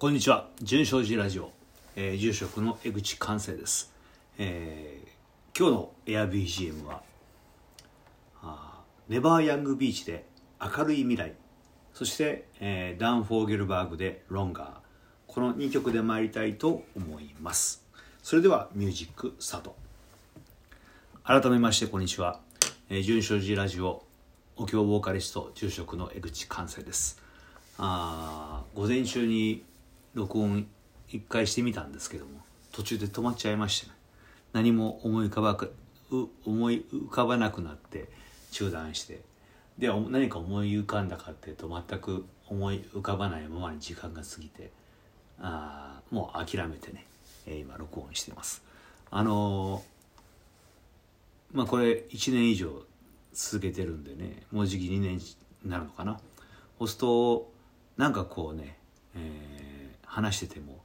こんにちは。純正寺ラジオ、えー、住職の江口寛生です、えー今日の AirBGM はあネバーヤングビーチで明るい未来。そして、えーダン・フォーゲルバーグでロンガー。この2曲で参りたいと思います。それではミュージックスタート。改めましてこんにちは、えー、純正寺ラジオ。お経ボーカリスト住職の江口寛生です。あ午前中に録音一回してみたんですけども途中で止まっちゃいましてね。何も思い浮かばく思い浮かばなくなって中断して。で何か思い浮かんだかっていうと全く思い浮かばないままに時間が過ぎてあもう諦めてね、えー今録音してます。あのーまあこれ1年以上続けてるんでねもうじき2年になるのかな。そうすとなんかこうね、えー話してても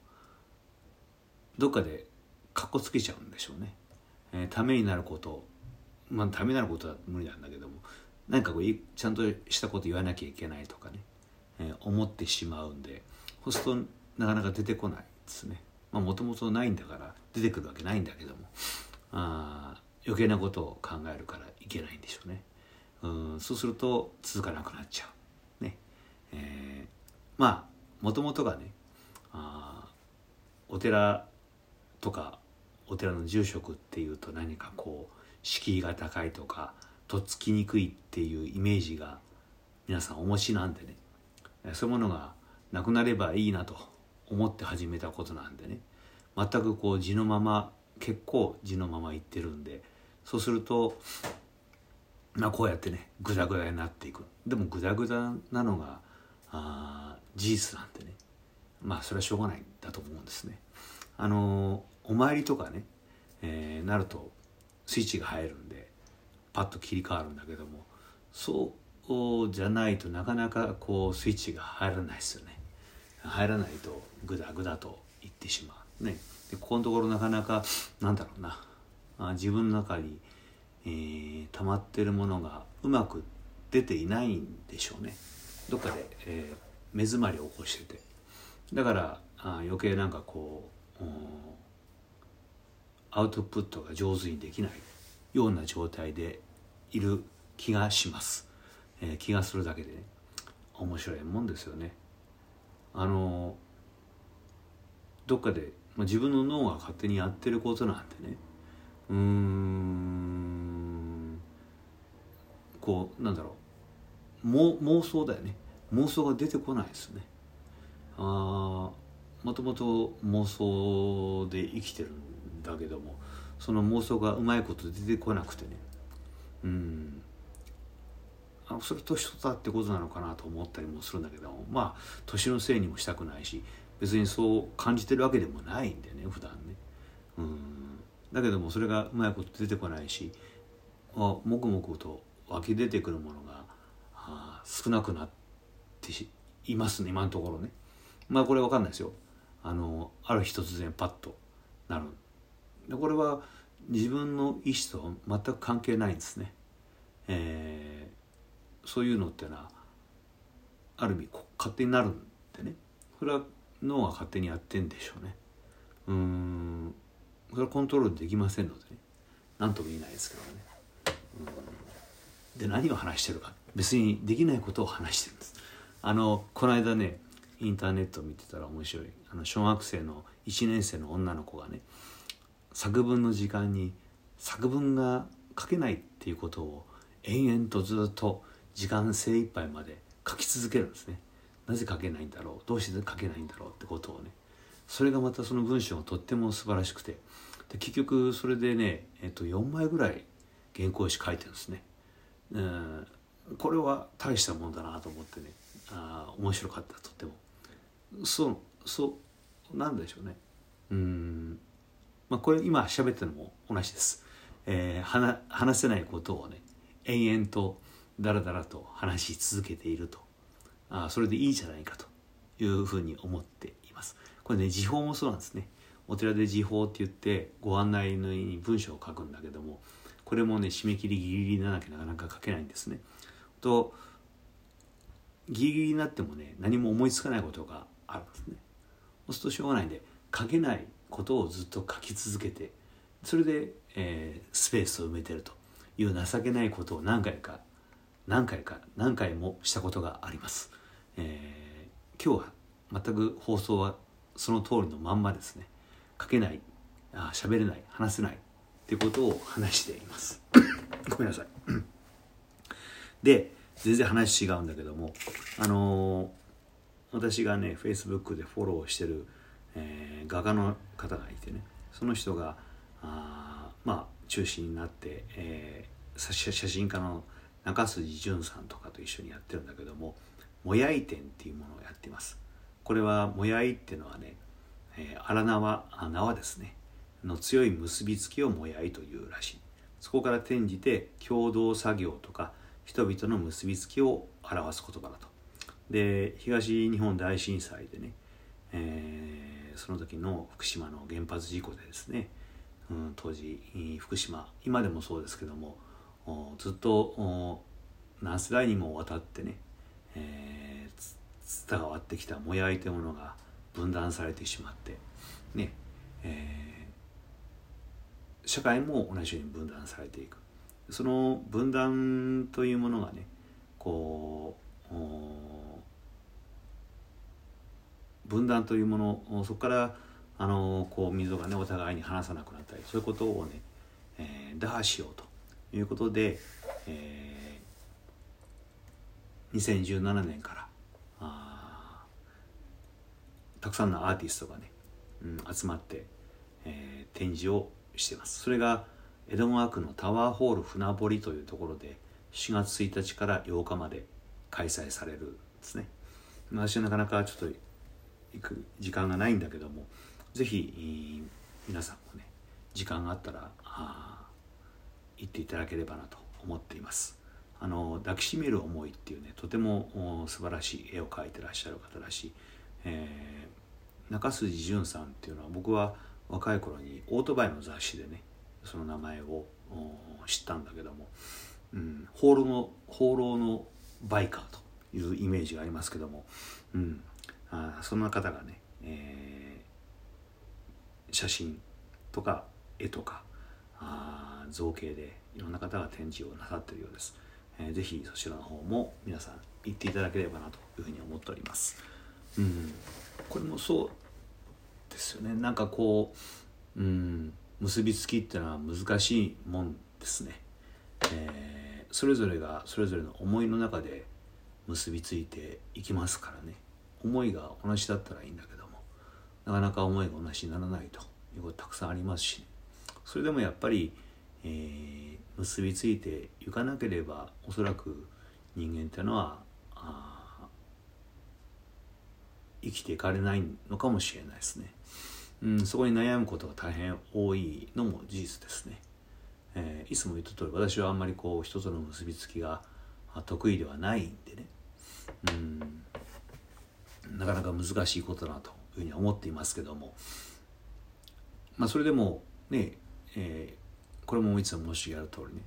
どっかでかっこつけちゃうんでしょうね、えーためになることまあためになることは無理なんだけども何かこうちゃんとしたこと言わなきゃいけないとかね、えー思ってしまうんでそうするとなかなか出てこないですね。もともとないんだから出てくるわけないんだけどもあ余計なことを考えるからいけないんでしょうね。うんそうすると続かなくなっちゃう。ね。えーまあもともとがねあお寺とかお寺の住職っていうと何かこう敷居が高いとかとっつきにくいっていうイメージが皆さんお持ちなんでね。そういうものがなくなればいいなと思って始めたことなんでね。全くこう地のまま結構地のままいってるんでそうするとまあこうやってねグダグダになっていく。でもグダグダなのがあ事実なんでね。まあそれはしょうがないんだと思うんですね。あのお参りとかね、えーなるとスイッチが入るんでパッと切り替わるんだけどもそうじゃないとなかなかこうスイッチが入らないですよね。入らないとグダグダといってしまうね。でここのところなかなかなんだろうな。あ自分の中に、えー溜まってるものがうまく出ていないんでしょうね。どっかで、えー目詰まりを起こしてて。だからあ余計なんかこううんアウトプットが上手にできないような状態でいる気がします、えー気がするだけでね面白いもんですよね。あのどっかで、まあ、自分の脳が勝手にやってることなんでねうーんこうなんだろう妄妄想だよね。妄想が出てこないですね。あもともと妄想で生きてるんだけどもその妄想がうまいこと出てこなくてね。うん。あそれ年取ったってことなのかなと思ったりもするんだけどもまあ年のせいにもしたくないし別にそう感じてるわけでもないんでね普段ね。うん。だけどもそれがうまいこと出てこないしあもくもくと湧き出てくるものがあ少なくなっていますね今のところね。まあこれわかんないですよ。あのある日突然パッとなる。でこれは自分の意思と全く関係ないんですね、えーそういうのってのはある意味こ勝手になるんでね。それは脳が勝手にやってんでしょうね。うん。それはコントロールできませんのでね。何とも言えないですけどね。で何を話してるか。別にできないことを話してるんです。あのこの間ねインターネットを見てたら面白い。あの小学生の1年生の女の子がね作文の時間に作文が書けないっていうことを延々とずっと時間精一杯まで書き続けるんですね。なぜ書けないんだろう？どうして書けないんだろうってことをね。それがまたその文章がとっても素晴らしくて。で結局それでね、えっと、4枚ぐらい原稿紙書いてるんですね。うんこれは大したもんだなと思ってねあ面白かったとっても。そうそうなんでしょうね。うん。まあこれ今喋ってるのも同じです、えー話話せないことをね延々とだらだらと話し続けていると。あーそれでいいじゃないかというふうに思っています。これね時報もそうなんですね。お寺で時報って言ってご案内のに文章を書くんだけどもこれもね締め切りギリギリでなきゃなかなか書けないんですね。とギリギリになってもね何も思いつかないことがあるんですね。そうするとしょうがないんで書けないことをずっと書き続けてそれで、えー、スペースを埋めてるという情けないことを何回か何回か何回もしたことがあります、えー、今日は全く放送はその通りのまんまですね。書けないあ喋れない話せないっていうことを話しています。ごめんなさい。で全然話違うんだけどもあのー、私がね Facebook でフォローしてる、えー、画家の方がいてねその人があまあ中心になって、えー、写真家の中筋淳さんとかと一緒にやってるんだけどももやい展っていうものをやってます。これはもやいっていうのはね、えー、荒縄縄ですね。の強い結びつきをもやいというらしい。そこから転じて共同作業とか人々の結びつきを表す言葉だと。で東日本大震災でね、えー、その時の福島の原発事故でですね、うん、当時福島今でもそうですけどもずっと何世代にもわたってね、えー、伝わってきたもやいというものが分断されてしまってね、えー、社会も同じように分断されていく。その分断というものがねこう分断というものそこからあのこう溝がねお互いに話さなくなったりそういうことをね、えー、打破しようということで、えー、2017年からあたくさんのアーティストがね、うん、集まって、えー、展示をしてます。それが江戸川区のタワーホール船堀というところで4月1日から8日まで開催されるんですね。私はなかなかちょっと行く時間がないんだけども是非皆さんもね時間があったら行っていただければなと思っています。あの抱きしめる思いっていうねとても素晴らしい絵を描いてらっしゃる方だし、えー、中筋淳さんっていうのは僕は若い頃にオートバイの雑誌でねその名前を知ったんだけども、うん、放浪の放浪のバイカーというイメージがありますけども、うん、あそんな方がね、えー、写真とか絵とかあ造形でいろんな方が展示をなさっているようです、えー、ぜひそちらの方も皆さん行っていただければなというふうに思っております。うん。これもそうですよね。なんかこううん結びつきっていうのは難しいもんですね、えー、それぞれがそれぞれの思いの中で結びついていきますからね。思いが同じだったらいいんだけどもなかなか思いが同じにならないということたくさんありますし、それでもやっぱり、えー、結びついていかなければおそらく人間っていうのは生きていかれないのかもしれないですね。うん、そこに悩むことが大変多いのも事実ですね。えー、いつも言った通り私はあんまりこう人との結びつきが得意ではないんでね、うん、なかなか難しいことだなというふうに思っていますけども。まあそれでもねえー、これもいつも申し上げる通りね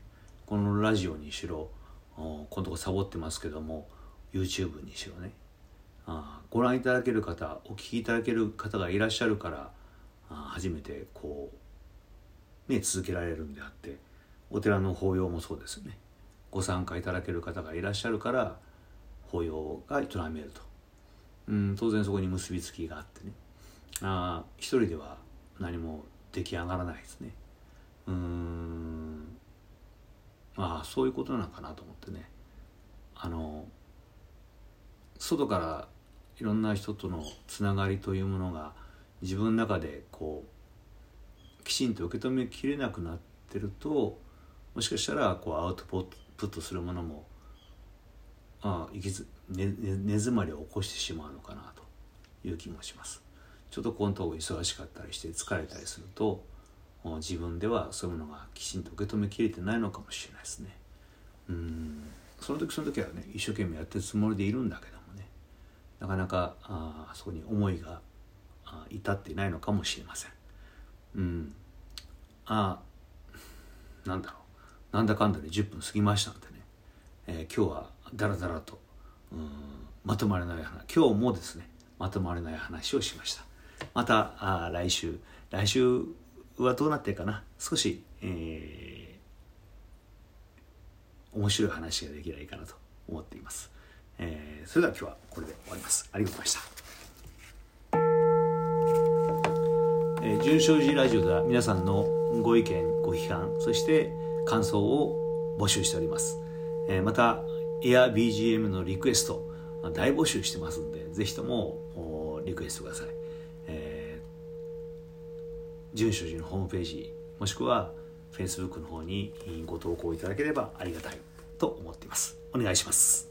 このラジオにしろこのとこサボってますけども YouTube にしろねあご覧いただける方お聞きいただける方がいらっしゃるからあ初めてこうね続けられるんであってお寺の法要もそうですよね。ご参加いただける方がいらっしゃるから法要が営めると、うん、当然そこに結びつきがあってね。あ一人では何も出来上がらないですね。うん。まあそういうことなのかなと思ってね。あの外からいろんな人とのつながりというものが自分の中でこうきちんと受け止めきれなくなってるともしかしたらこうアウトプットするものもあ行きず根、ねね、詰まりを起こしてしまうのかなという気もします。ちょっとこのとこ忙しかったりして疲れたりすると自分ではそういうものがきちんと受け止めきれてないのかもしれないですね。うん。その時その時はね一生懸命やってるつもりでいるんだけどもねなかなかあそこに思いが至っていないのかもしれません。うん。あなんだろう。なんだかんだで10分過ぎましたんでね、えー、今日はだらだらとうんまとまれない話今日もですねまとまれない話をしました。またあ来週来週はどうなってるかな少し、えー、面白い話ができないかなと思っています、えー、それでは今日はこれで終わります。ありがとうございました。えー、純正寺ラジオでは皆さんのご意見ご批判そして感想を募集しております、えー、またエア BGM のリクエスト大募集してますんでぜひともリクエストください、えー、純正寺のホームページもしくは Facebook の方にご投稿いただければありがたいと思っています。お願いします。